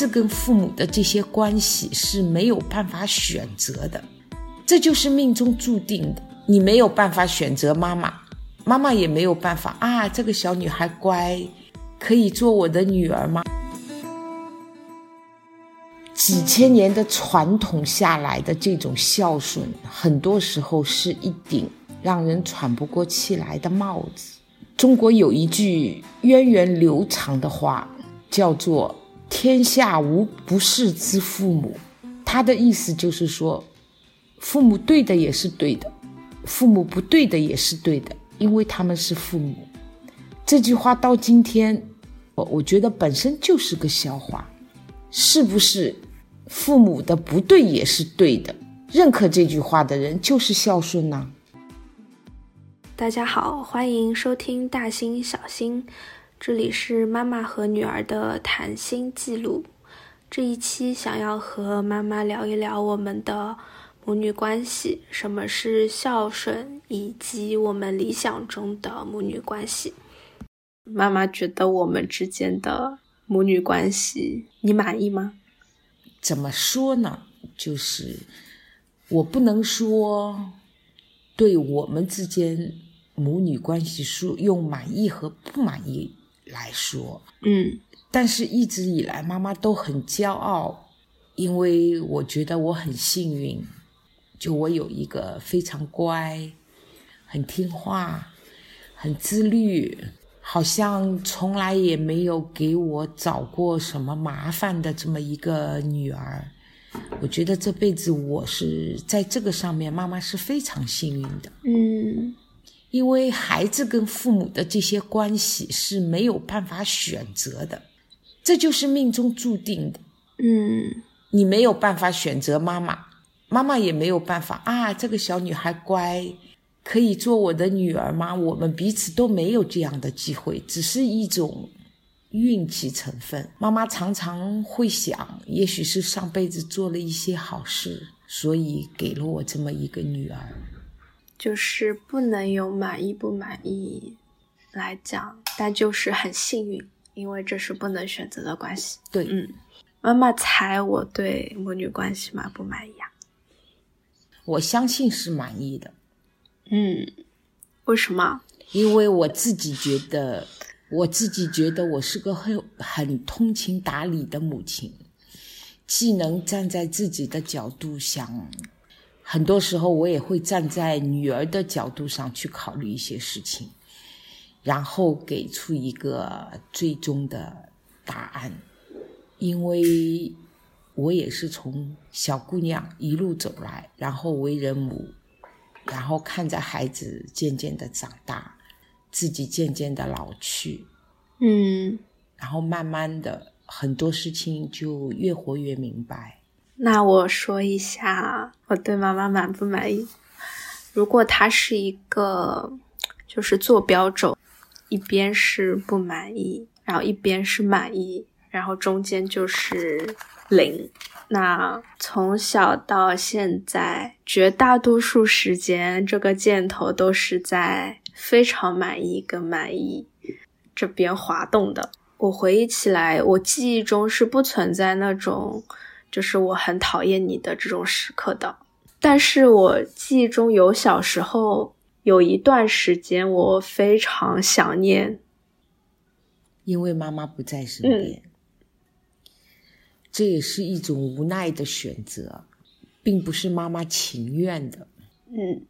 子跟父母的这些关系是没有办法选择的，这就是命中注定的。你没有办法选择妈妈，妈妈也没有办法啊。这个小女孩乖，可以做我的女儿吗？几千年的传统下来的这种孝顺，很多时候是一顶让人喘不过气来的帽子。中国有一句源远流长的话，叫做“天下无不是之父母”。他的意思就是说，父母对的也是对的，父母不对的也是对的，因为他们是父母。这句话到今天，我我觉得本身就是个笑话，是不是？父母的不对也是对的，认可这句话的人就是孝顺呐。大家好，欢迎收听《大心小心》，这里是妈妈和女儿的谈心记录。这一期想要和妈妈聊一聊我们的母女关系，什么是孝顺，以及我们理想中的母女关系。妈妈觉得我们之间的母女关系，你满意吗？怎么说呢？就是我不能说对我们之间母女关系说用满意和不满意来说，嗯，但是一直以来妈妈都很骄傲，因为我觉得我很幸运，就我有一个非常乖、很听话、很自律。好像从来也没有给我找过什么麻烦的这么一个女儿，我觉得这辈子我是在这个上面，妈妈是非常幸运的。嗯，因为孩子跟父母的这些关系是没有办法选择的，这就是命中注定的。嗯，你没有办法选择妈妈，妈妈也没有办法啊，这个小女孩乖。可以做我的女儿吗？我们彼此都没有这样的机会，只是一种运气成分。妈妈常常会想，也许是上辈子做了一些好事，所以给了我这么一个女儿。就是不能用满意不满意来讲，但就是很幸运，因为这是不能选择的关系。对，嗯，妈妈猜我对母女关系满不满意啊？我相信是满意的。嗯，为什么？因为我自己觉得，我自己觉得我是个很很通情达理的母亲，既能站在自己的角度想，很多时候我也会站在女儿的角度上去考虑一些事情，然后给出一个最终的答案。因为我也是从小姑娘一路走来，然后为人母。然后看着孩子渐渐的长大，自己渐渐的老去，嗯，然后慢慢的很多事情就越活越明白。那我说一下我对妈妈满不满意？如果她是一个就是坐标轴，一边是不满意，然后一边是满意，然后中间就是零。那从小到现在，绝大多数时间，这个箭头都是在非常满意跟满意这边滑动的。我回忆起来，我记忆中是不存在那种就是我很讨厌你的这种时刻的。但是我记忆中有小时候有一段时间，我非常想念，因为妈妈不在身边。这也是一种无奈的选择，并不是妈妈情愿的。嗯，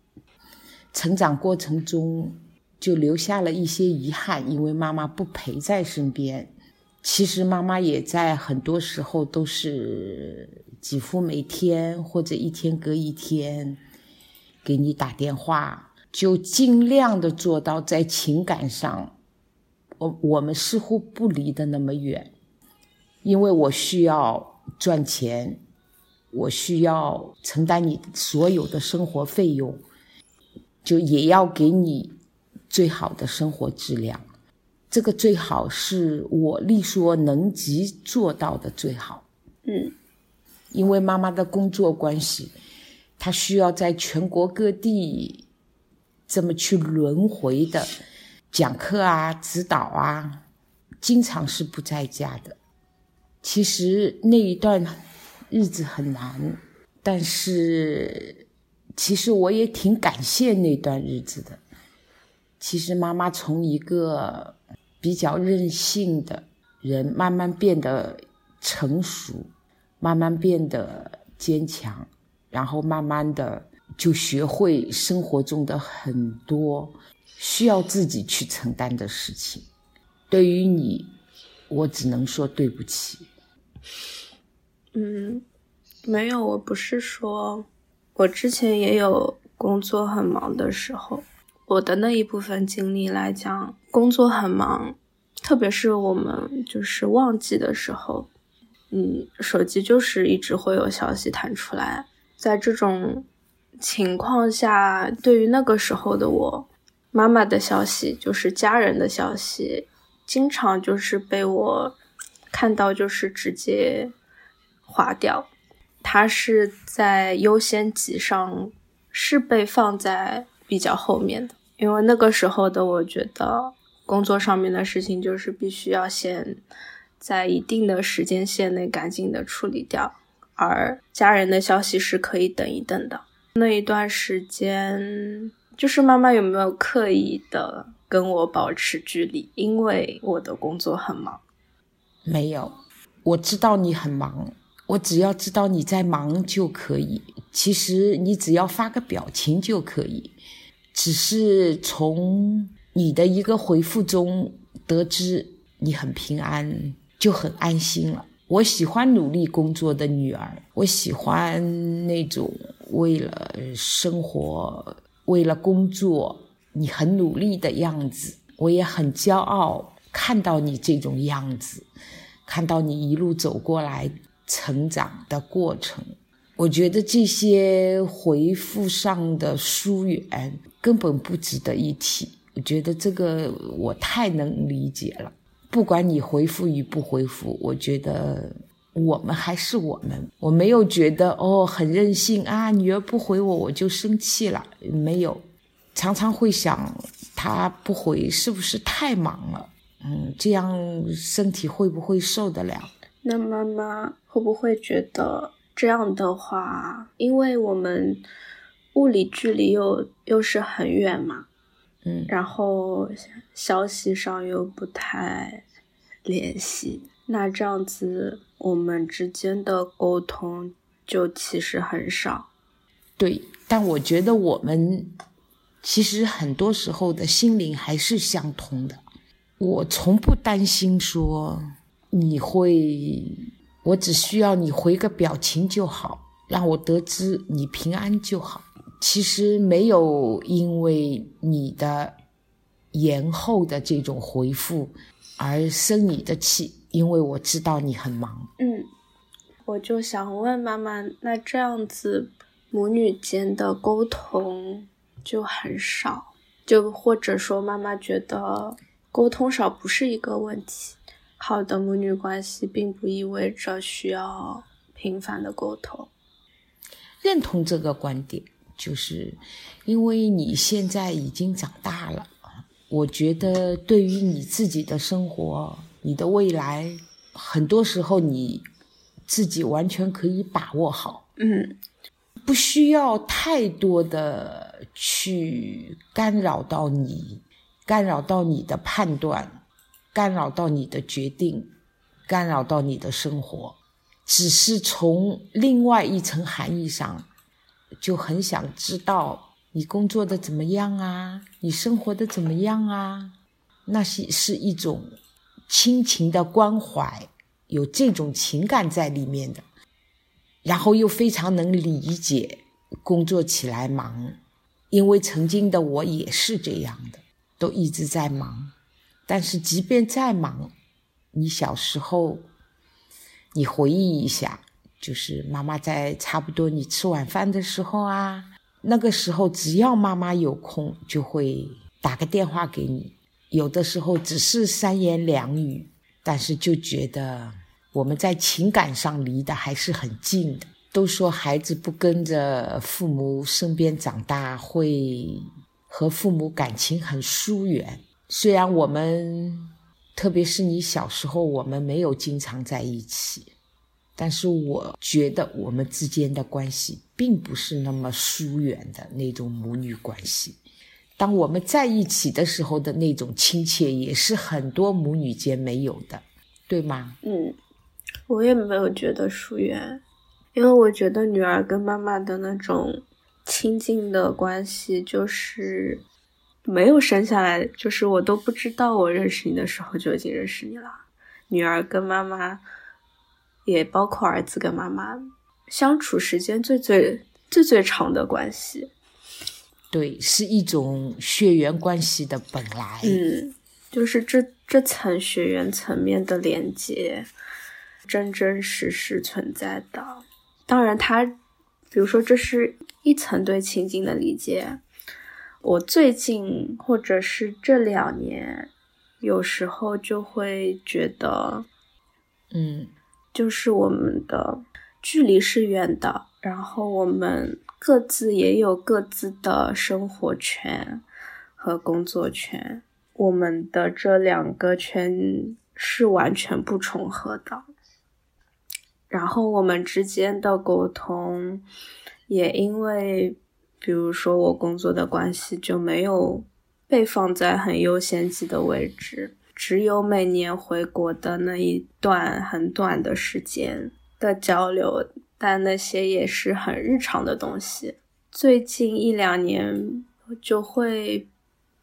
成长过程中就留下了一些遗憾，因为妈妈不陪在身边。其实妈妈也在很多时候都是几乎每天或者一天隔一天给你打电话，就尽量的做到在情感上，我我们似乎不离得那么远。因为我需要赚钱，我需要承担你所有的生活费用，就也要给你最好的生活质量。这个最好是我力所能及做到的最好。嗯，因为妈妈的工作关系，她需要在全国各地这么去轮回的讲课啊、指导啊，经常是不在家的。其实那一段日子很难，但是其实我也挺感谢那段日子的。其实妈妈从一个比较任性的人，慢慢变得成熟，慢慢变得坚强，然后慢慢的就学会生活中的很多需要自己去承担的事情。对于你，我只能说对不起。嗯，没有，我不是说，我之前也有工作很忙的时候。我的那一部分经历来讲，工作很忙，特别是我们就是旺季的时候，嗯，手机就是一直会有消息弹出来。在这种情况下，对于那个时候的我，妈妈的消息就是家人的消息，经常就是被我看到就是直接划掉，它是在优先级上是被放在比较后面的。因为那个时候的我觉得，工作上面的事情就是必须要先在一定的时间线内赶紧的处理掉，而家人的消息是可以等一等的。那一段时间，就是妈妈有没有刻意的跟我保持距离？因为我的工作很忙。没有，我知道你很忙，我只要知道你在忙就可以。其实你只要发个表情就可以。只是从你的一个回复中得知你很平安，就很安心了。我喜欢努力工作的女儿，我喜欢那种为了生活、为了工作你很努力的样子。我也很骄傲看到你这种样子，看到你一路走过来成长的过程。我觉得这些回复上的疏远根本不值得一提。我觉得这个我太能理解了。不管你回复与不回复，我觉得我们还是我们。我没有觉得哦很任性啊，女儿不回我我就生气了。没有，常常会想她不回是不是太忙了？嗯，这样身体会不会受得了？那妈妈会不会觉得？这样的话，因为我们物理距离又又是很远嘛，嗯，然后消息上又不太联系，那这样子我们之间的沟通就其实很少。对，但我觉得我们其实很多时候的心灵还是相通的。我从不担心说你会。我只需要你回个表情就好，让我得知你平安就好。其实没有因为你的延后的这种回复而生你的气，因为我知道你很忙。嗯，我就想问妈妈，那这样子母女间的沟通就很少，就或者说妈妈觉得沟通少不是一个问题。好的母女关系并不意味着需要频繁的沟通。认同这个观点，就是因为你现在已经长大了，我觉得对于你自己的生活、你的未来，很多时候你自己完全可以把握好。嗯，不需要太多的去干扰到你，干扰到你的判断。干扰到你的决定，干扰到你的生活，只是从另外一层含义上，就很想知道你工作的怎么样啊，你生活的怎么样啊？那是是一种亲情的关怀，有这种情感在里面的，然后又非常能理解工作起来忙，因为曾经的我也是这样的，都一直在忙。但是，即便再忙，你小时候，你回忆一下，就是妈妈在差不多你吃晚饭的时候啊，那个时候只要妈妈有空，就会打个电话给你。有的时候只是三言两语，但是就觉得我们在情感上离得还是很近的。都说孩子不跟着父母身边长大，会和父母感情很疏远。虽然我们特别是你小时候，我们没有经常在一起，但是我觉得我们之间的关系并不是那么疏远的那种母女关系。当我们在一起的时候的那种亲切，也是很多母女间没有的，对吗？嗯，我也没有觉得疏远，因为我觉得女儿跟妈妈的那种亲近的关系，就是没有生下来，就是我都不知道我认识你的时候就已经认识你了。女儿跟妈妈，也包括儿子跟妈妈相处时间最最最最长的关系。对，是一种血缘关系的本来。嗯，就是这这层血缘层面的连接，真真实实存在的。当然，他，比如说，这是一层对亲近的理解。我最近或者是这两年，有时候就会觉得，嗯，就是我们的距离是远的，然后我们。各自也有各自的生活圈和工作圈，我们的这两个圈是完全不重合的。然后我们之间的沟通，也因为，比如说我工作的关系，就没有被放在很优先级的位置，只有每年回国的那一段很短的时间的交流。但那些也是很日常的东西。最近一两年就会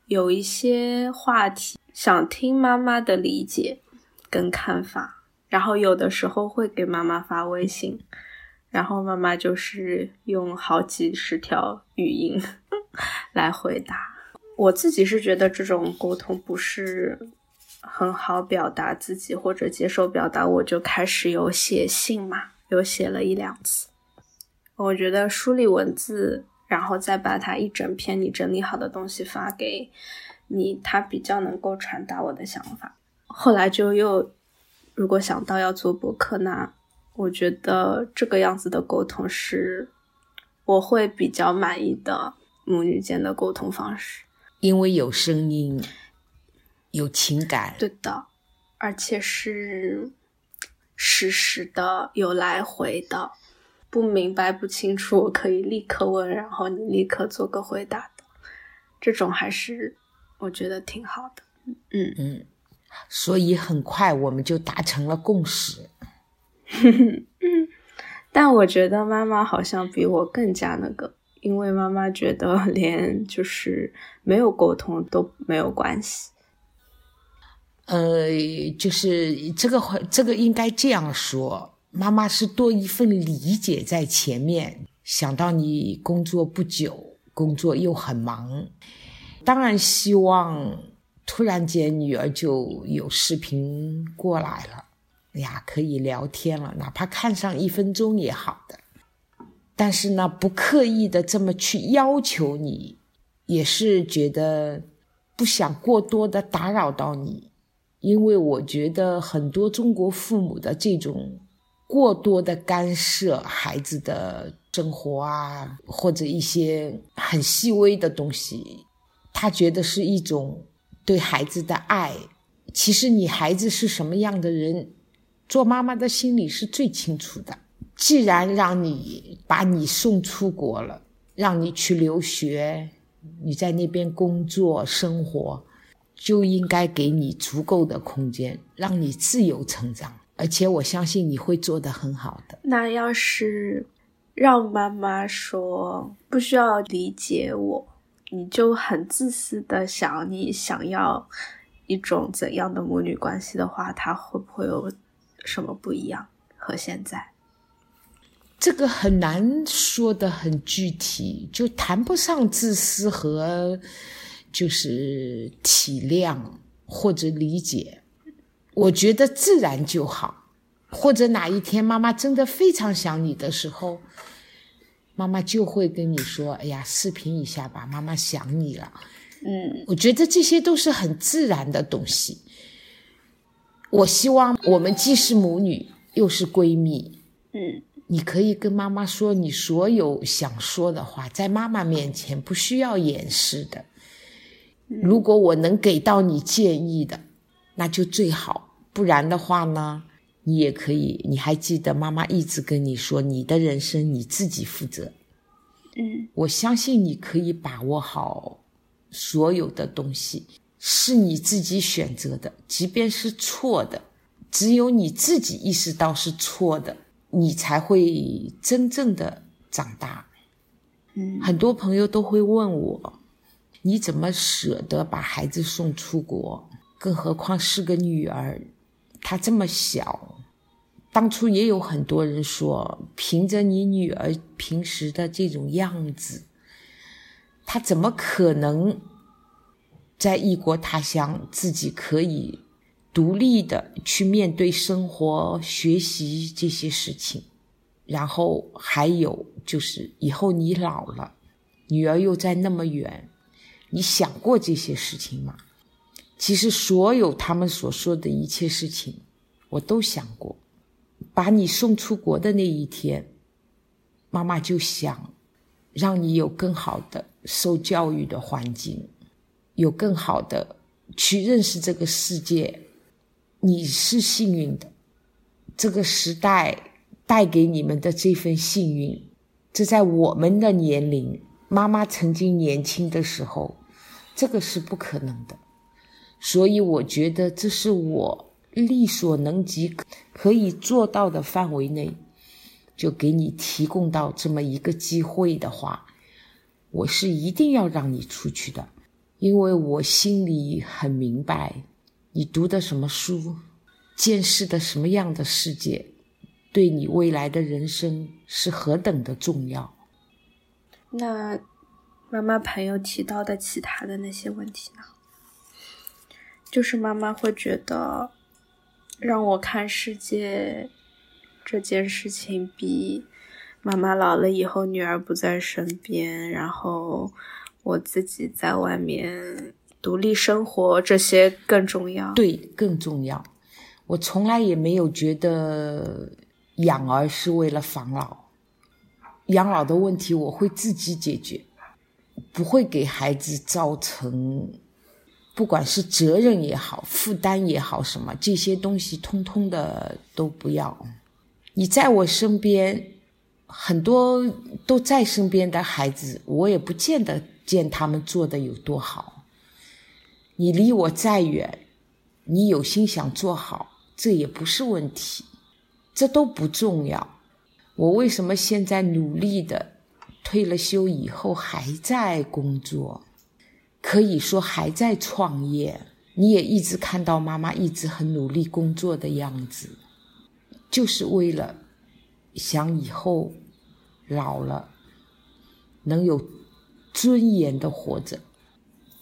有一些话题，想听妈妈的理解跟看法，然后有的时候会给妈妈发微信，然后妈妈就是用好几十条语音 来回答。我自己是觉得这种沟通不是很好表达自己或者接受表达，我就开始有写信嘛。有写了一两次，我觉得梳理文字，然后再把它一整篇你整理好的东西发给你，它比较能够传达我的想法。后来就又，如果想到要做博客，那我觉得这个样子的沟通是我会比较满意的母女间的沟通方式，因为有声音，有情感，对的，而且是。实时的有来回的，不明白不清楚，我可以立刻问，然后你立刻做个回答的，这种还是我觉得挺好的。嗯嗯，所以很快我们就达成了共识。但我觉得妈妈好像比我更加那个，因为妈妈觉得连就是没有沟通都没有关系。呃，就是这个这个应该这样说，妈妈是多一份理解在前面。想到你工作不久，工作又很忙，当然希望突然间女儿就有视频过来了，哎呀，可以聊天了，哪怕看上一分钟也好的。但是呢，不刻意的这么去要求你，也是觉得不想过多的打扰到你。因为我觉得很多中国父母的这种过多的干涉孩子的生活啊，或者一些很细微的东西，他觉得是一种对孩子的爱。其实你孩子是什么样的人，做妈妈的心里是最清楚的。既然让你把你送出国了，让你去留学，你在那边工作生活。就应该给你足够的空间，让你自由成长，而且我相信你会做得很好的。那要是让妈妈说不需要理解我，你就很自私的想你想要一种怎样的母女关系的话，她会不会有什么不一样和现在？这个很难说的很具体，就谈不上自私和。就是体谅或者理解，我觉得自然就好。或者哪一天妈妈真的非常想你的时候，妈妈就会跟你说：“哎呀，视频一下吧，妈妈想你了。”嗯，我觉得这些都是很自然的东西。我希望我们既是母女又是闺蜜。嗯，你可以跟妈妈说你所有想说的话，在妈妈面前不需要掩饰的。如果我能给到你建议的，那就最好。不然的话呢，你也可以。你还记得妈妈一直跟你说，你的人生你自己负责。嗯，我相信你可以把握好所有的东西，是你自己选择的，即便是错的，只有你自己意识到是错的，你才会真正的长大。嗯，很多朋友都会问我，你怎么舍得把孩子送出国？更何况是个女儿，她这么小。当初也有很多人说，凭着你女儿平时的这种样子，她怎么可能在异国他乡自己可以独立的去面对生活、学习这些事情？然后还有就是，以后你老了，女儿又在那么远，你想过这些事情吗？其实，所有他们所说的一切事情，我都想过。把你送出国的那一天，妈妈就想让你有更好的受教育的环境，有更好的去认识这个世界。你是幸运的，这个时代带给你们的这份幸运，这在我们的年龄，妈妈曾经年轻的时候，这个是不可能的。所以我觉得这是我力所能及可以做到的范围内，就给你提供到这么一个机会的话，我是一定要让你出去的，因为我心里很明白，你读的什么书，见识的什么样的世界，对你未来的人生是何等的重要。那妈妈朋友提到的其他的那些问题呢？就是妈妈会觉得，让我看世界这件事情比妈妈老了以后女儿不在身边，然后我自己在外面独立生活这些更重要。对，更重要。我从来也没有觉得养儿是为了防老，养老的问题我会自己解决，不会给孩子造成。不管是责任也好，负担也好，什么这些东西通通的都不要。你在我身边，很多都在身边的孩子，我也不见得见他们做的有多好。你离我再远，你有心想做好，这也不是问题，这都不重要。我为什么现在努力的，退了休以后还在工作？可以说还在创业，你也一直看到妈妈一直很努力工作的样子，就是为了想以后老了能有尊严的活着，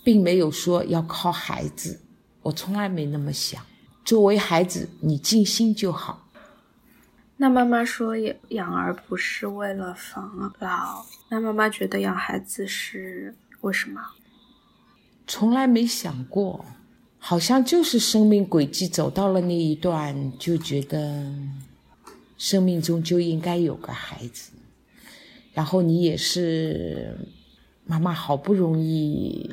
并没有说要靠孩子。我从来没那么想。作为孩子，你尽心就好。那妈妈说养养儿不是为了防老，那妈妈觉得养孩子是为什么？从来没想过，好像就是生命轨迹走到了那一段，就觉得生命中就应该有个孩子。然后你也是妈妈好不容易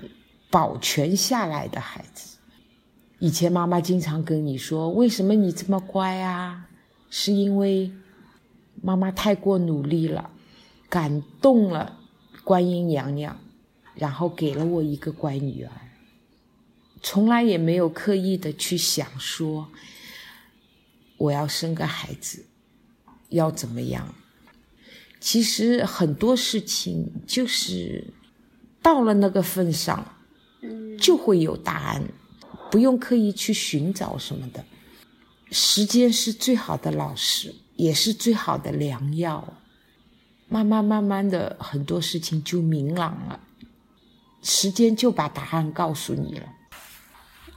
保全下来的孩子。以前妈妈经常跟你说：“为什么你这么乖啊？”是因为妈妈太过努力了，感动了观音娘娘。然后给了我一个乖女儿，从来也没有刻意的去想说我要生个孩子，要怎么样。其实很多事情就是到了那个份上，就会有答案，不用刻意去寻找什么的。时间是最好的老师，也是最好的良药。慢慢慢慢的，很多事情就明朗了。时间就把答案告诉你了。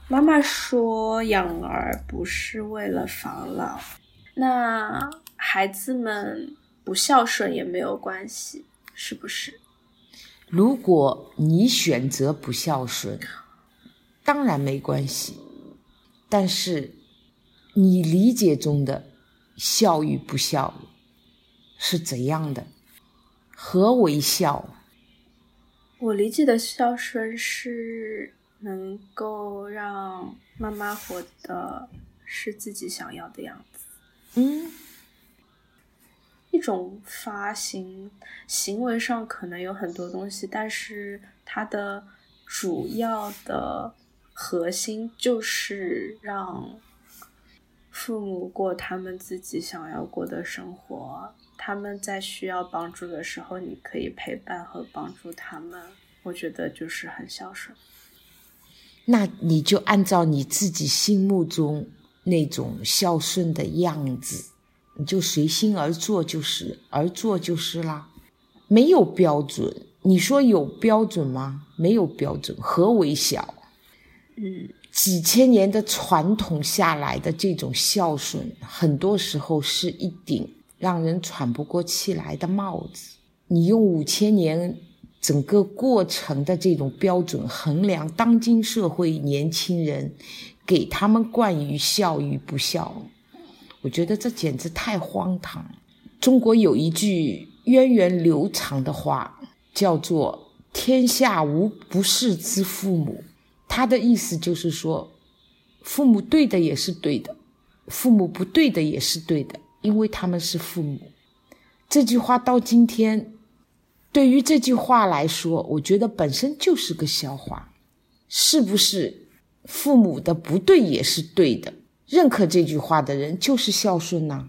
妈妈说养儿不是为了防老，那孩子们不孝顺也没有关系，是不是？如果你选择不孝顺，当然没关系。但是你理解中的孝与不孝是怎样的？何为孝？我理解的孝顺是能够让妈妈活的是自己想要的样子。嗯，一种发行行为上可能有很多东西，但是它的主要的核心就是让父母过他们自己想要过的生活。他们在需要帮助的时候，你可以陪伴和帮助他们。我觉得就是很孝顺。那你就按照你自己心目中那种孝顺的样子，你就随心而做，就是而做就是啦，没有标准。你说有标准吗？没有标准。何为孝？嗯，几千年的传统下来的这种孝顺，很多时候是一顶让人喘不过气来的帽子。你用五千年。整个过程的这种标准衡量当今社会年轻人，给他们冠于孝与不孝，我觉得这简直太荒唐。中国有一句源远流长的话，叫做“天下无不是之父母”，他的意思就是说，父母对的也是对的，父母不对的也是对的，因为他们是父母。这句话到今天。对于这句话来说，我觉得本身就是个笑话。是不是父母的不对也是对的？认可这句话的人就是孝顺呢？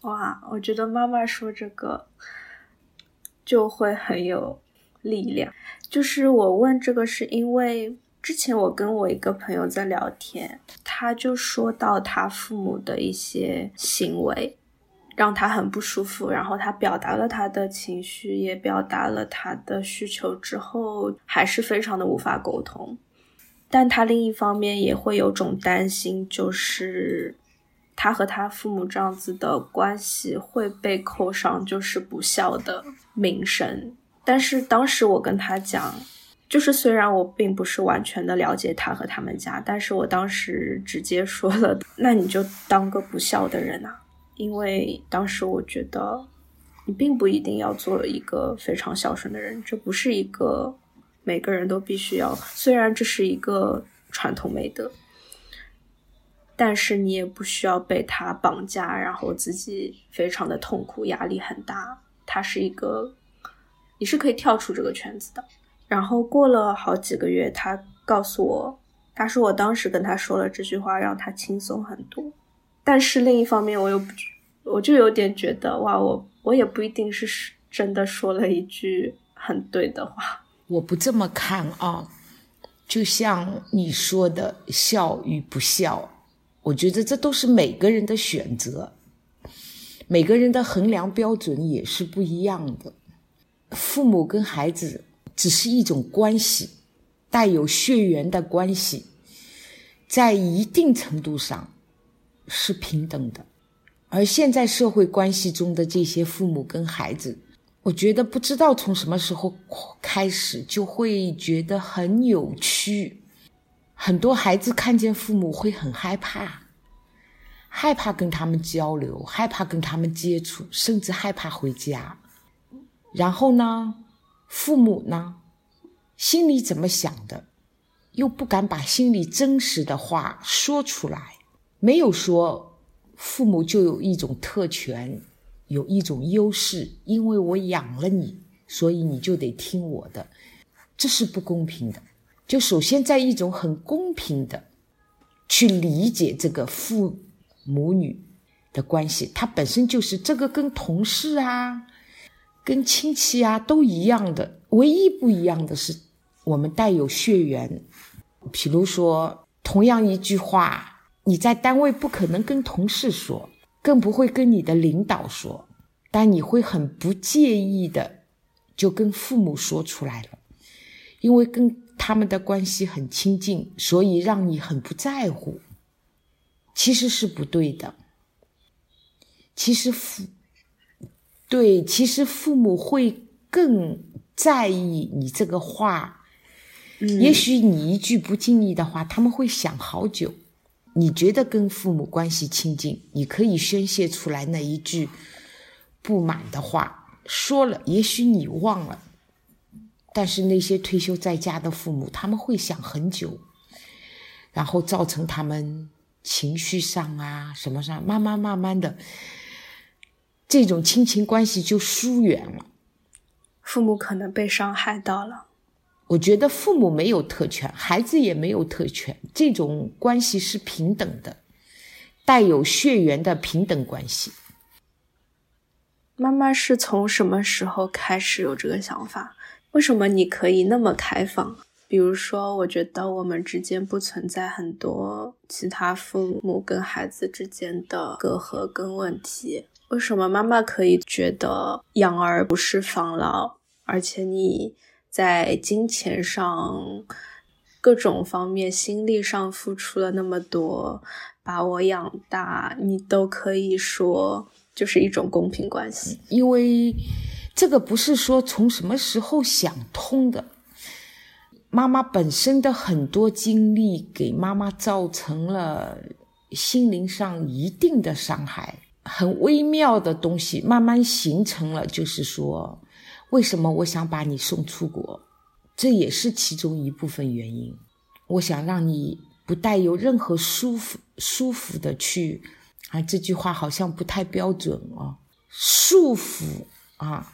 哇，我觉得妈妈说这个就会很有力量。就是我问这个，是因为之前我跟我一个朋友在聊天，他就说到他父母的一些行为。让他很不舒服，然后他表达了他的情绪，也表达了他的需求之后，还是非常的无法沟通。但他另一方面也会有种担心，就是他和他父母这样子的关系会被扣上就是不孝的名声。但是当时我跟他讲，就是虽然我并不是完全的了解他和他们家，但是我当时直接说了，那你就当个不孝的人啊。因为当时我觉得，你并不一定要做一个非常孝顺的人，这不是一个每个人都必须要。虽然这是一个传统美德，但是你也不需要被他绑架，然后自己非常的痛苦，压力很大。他是一个，你是可以跳出这个圈子的。然后过了好几个月，他告诉我，他说我当时跟他说了这句话，让他轻松很多。但是另一方面，我又不，我就有点觉得，哇，我我也不一定是真的说了一句很对的话。我不这么看啊，就像你说的孝与不孝，我觉得这都是每个人的选择，每个人的衡量标准也是不一样的。父母跟孩子只是一种关系，带有血缘的关系，在一定程度上。是平等的，而现在社会关系中的这些父母跟孩子，我觉得不知道从什么时候开始就会觉得很扭曲。很多孩子看见父母会很害怕，害怕跟他们交流，害怕跟他们接触，甚至害怕回家。然后呢，父母呢，心里怎么想的，又不敢把心里真实的话说出来。没有说父母就有一种特权，有一种优势，因为我养了你，所以你就得听我的，这是不公平的。就首先在一种很公平的去理解这个父母女的关系，它本身就是这个跟同事啊、跟亲戚啊都一样的，唯一不一样的是我们带有血缘。比如说，同样一句话。你在单位不可能跟同事说，更不会跟你的领导说，但你会很不介意的，就跟父母说出来了，因为跟他们的关系很亲近，所以让你很不在乎。其实是不对的。其实父对，其实父母会更在意你这个话，也许你一句不经意的话，他们会想好久。你觉得跟父母关系亲近，你可以宣泄出来那一句不满的话，说了，也许你忘了，但是那些退休在家的父母，他们会想很久，然后造成他们情绪上啊什么上，慢慢慢慢的，这种亲情关系就疏远了。父母可能被伤害到了。我觉得父母没有特权，孩子也没有特权，这种关系是平等的，带有血缘的平等关系。妈妈是从什么时候开始有这个想法？为什么你可以那么开放？比如说，我觉得我们之间不存在很多其他父母跟孩子之间的隔阂跟问题。为什么妈妈可以觉得养儿不是防老，而且你？在金钱上、各种方面、心力上付出了那么多，把我养大，你都可以说就是一种公平关系。因为这个不是说从什么时候想通的，妈妈本身的很多经历给妈妈造成了心灵上一定的伤害，很微妙的东西慢慢形成了，就是说。为什么我想把你送出国？这也是其中一部分原因。我想让你不带有任何舒服、舒服的去啊，这句话好像不太标准啊。束缚啊，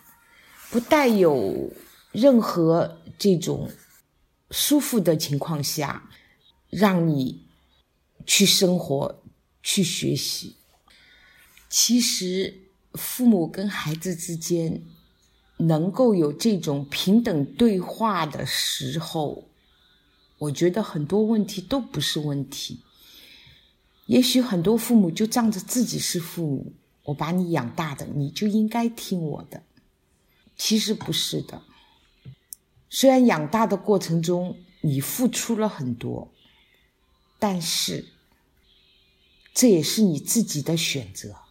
不带有任何这种舒服的情况下，让你去生活、去学习。其实，父母跟孩子之间。能够有这种平等对话的时候，我觉得很多问题都不是问题。也许很多父母就仗着自己是父母，我把你养大的，你就应该听我的。其实不是的。虽然养大的过程中你付出了很多，但是这也是你自己的选择。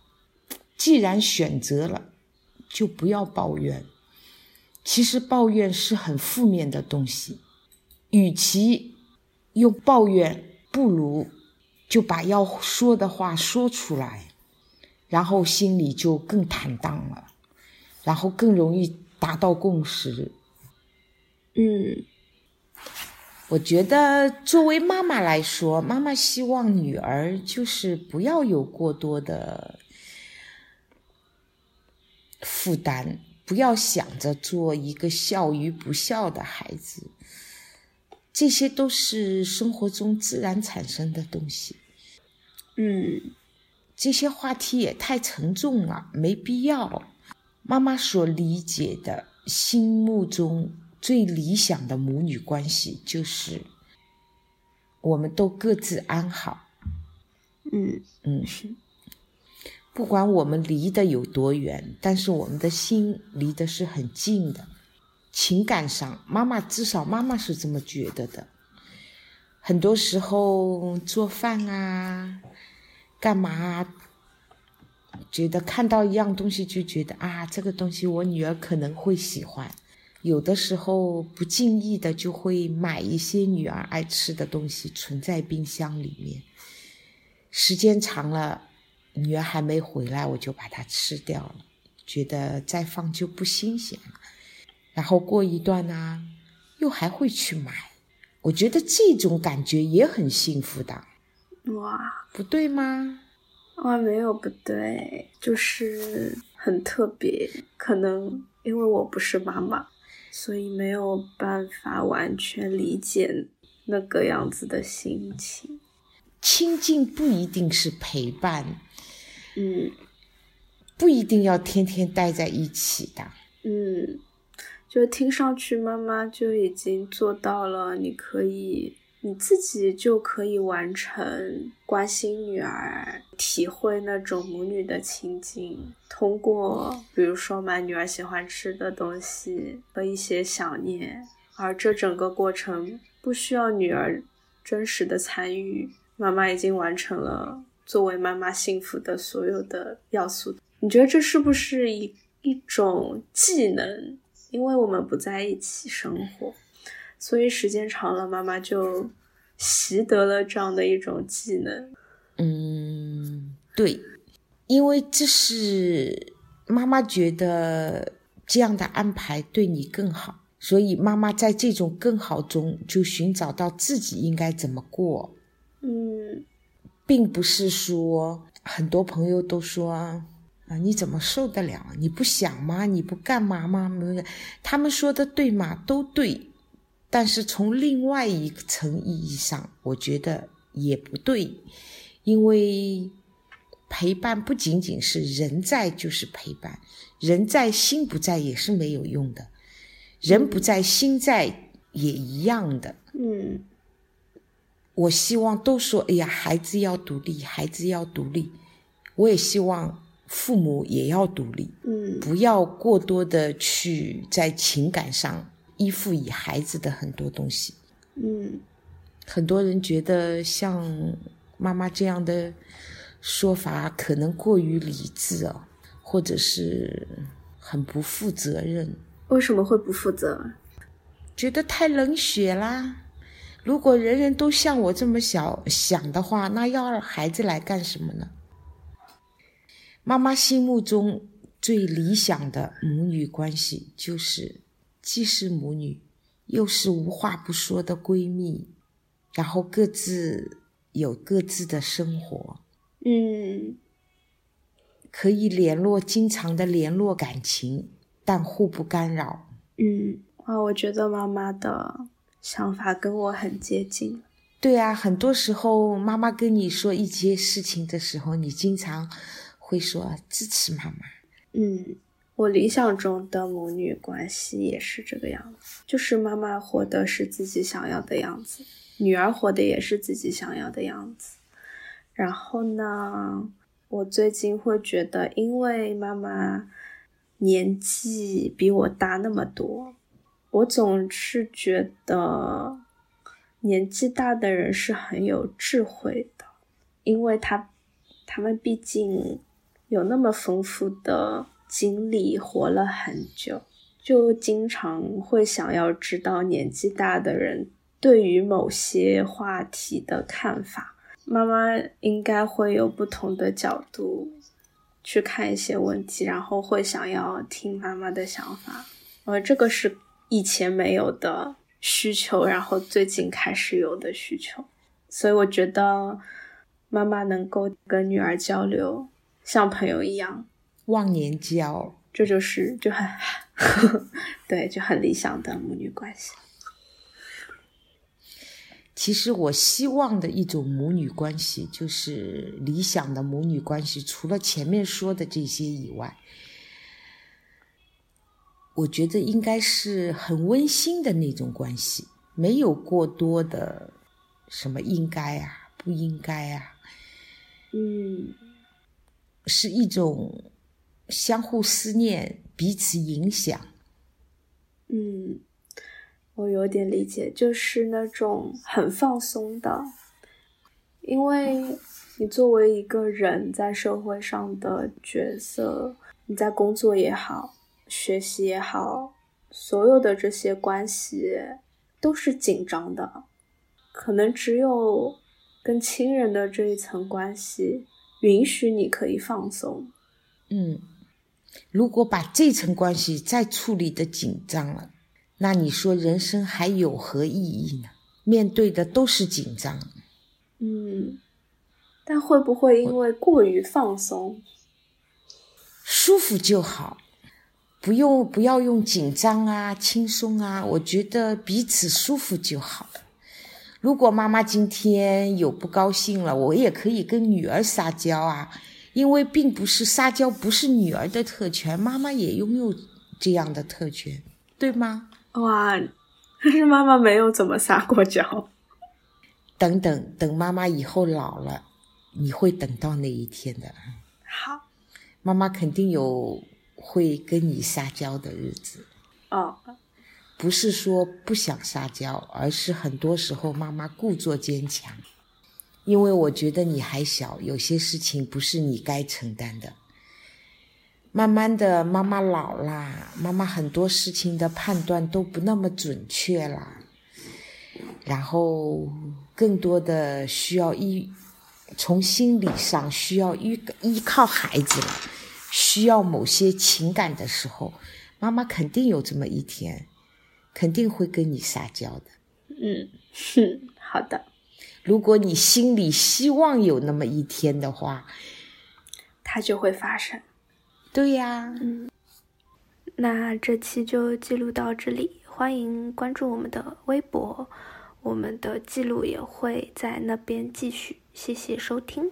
既然选择了，就不要抱怨。其实抱怨是很负面的东西，与其用抱怨，不如就把要说的话说出来，然后心里就更坦荡了，然后更容易达到共识。嗯，我觉得作为妈妈来说，妈妈希望女儿就是不要有过多的负担。不要想着做一个孝与不孝的孩子，这些都是生活中自然产生的东西。嗯，这些话题也太沉重了，没必要。妈妈所理解的心目中最理想的母女关系，就是我们都各自安好。嗯嗯。不管我们离得有多远，但是我们的心离的是很近的。情感上，妈妈至少妈妈是这么觉得的。很多时候做饭啊，干嘛，觉得看到一样东西就觉得啊，这个东西我女儿可能会喜欢。有的时候不经意的就会买一些女儿爱吃的东西存在冰箱里面，时间长了。女儿还没回来，我就把它吃掉了，觉得再放就不新鲜了。然后过一段呢，又还会去买，我觉得这种感觉也很幸福的。哇，不对吗？啊，没有不对，就是很特别。可能因为我不是妈妈，所以没有办法完全理解那个样子的心情。亲近不一定是陪伴。嗯，不一定要天天待在一起的。嗯，就听上去妈妈就已经做到了，你可以你自己就可以完成关心女儿、体会那种母女的情景，通过比如说买女儿喜欢吃的东西和一些想念，而这整个过程不需要女儿真实的参与，妈妈已经完成了。作为妈妈幸福的所有的要素，你觉得这是不是一一种技能？因为我们不在一起生活，所以时间长了，妈妈就习得了这样的一种技能。嗯，对，因为这是妈妈觉得这样的安排对你更好。所以妈妈在这种更好中就寻找到自己应该怎么过。嗯并不是说很多朋友都说啊，你怎么受得了？你不想吗？你不干嘛吗？没有，他们说的对吗？都对，但是从另外一层意义上，我觉得也不对，因为陪伴不仅仅是人在就是陪伴，人在心不在也是没有用的，人不在心在也一样的。嗯我希望都说，哎呀，孩子要独立，孩子要独立。我也希望父母也要独立，嗯不要过多的去在情感上依附于孩子的很多东西。嗯很多人觉得像妈妈这样的说法可能过于理智啊，或者是很不负责任，为什么会不负责？觉得太冷血啦。如果人人都像我这么想想的话，那要孩子来干什么呢？妈妈心目中最理想的母女关系，就是既是母女，又是无话不说的闺蜜，然后各自有各自的生活，嗯可以联络，经常的联络感情，但互不干扰。嗯啊，我觉得妈妈的想法跟我很接近。对啊，很多时候妈妈跟你说一些事情的时候，你经常会说支持妈妈。嗯，我理想中的母女关系也是这个样子，就是妈妈活的是自己想要的样子，女儿活的也是自己想要的样子。然后呢，我最近会觉得，因为妈妈年纪比我大那么多，我总是觉得年纪大的人是很有智慧的，因为他他们毕竟有那么丰富的经历，活了很久，就经常会想要知道年纪大的人对于某些话题的看法。妈妈应该会有不同的角度去看一些问题，然后会想要听妈妈的想法。呃，这个是以前没有的需求，然后最近开始有的需求。所以我觉得妈妈能够跟女儿交流，像朋友一样，忘年交，这就是就很 对，就很理想的母女关系。其实我希望的一种母女关系，就是理想的母女关系。除了前面说的这些以外，我觉得应该是很温馨的那种关系，没有过多的什么应该啊、不应该啊，嗯是一种相互思念、彼此影响。嗯，我有点理解，就是那种很放松的，因为你作为一个人在社会上的角色，你在工作也好，学习也好，所有的这些关系都是紧张的，可能只有跟亲人的这一层关系允许你可以放松。嗯，如果把这层关系再处理的紧张了，那你说人生还有何意义呢？面对的都是紧张。嗯，但会不会因为过于放松？舒服就好，不用不要用紧张啊、轻松啊，我觉得彼此舒服就好了。如果妈妈今天有不高兴了，我也可以跟女儿撒娇啊，因为并不是撒娇不是女儿的特权，妈妈也拥有这样的特权，对吗？哇，可是妈妈没有怎么撒过娇。等等等，妈妈以后老了，你会等到那一天的。好，妈妈肯定有会跟你撒娇的日子。哦，不是说不想撒娇，而是很多时候妈妈故作坚强，因为我觉得你还小，有些事情不是你该承担的。慢慢的，妈妈老啦，妈妈很多事情的判断都不那么准确啦，然后更多的需要依从心理上需要依依靠孩子了，需要某些情感的时候，妈妈肯定有这么一天。肯定会跟你撒娇的。嗯，哼，好的。如果你心里希望有那么一天的话，它就会发生。对呀，嗯。那这期就记录到这里，欢迎关注我们的微博，我们的记录也会在那边继续。谢谢收听。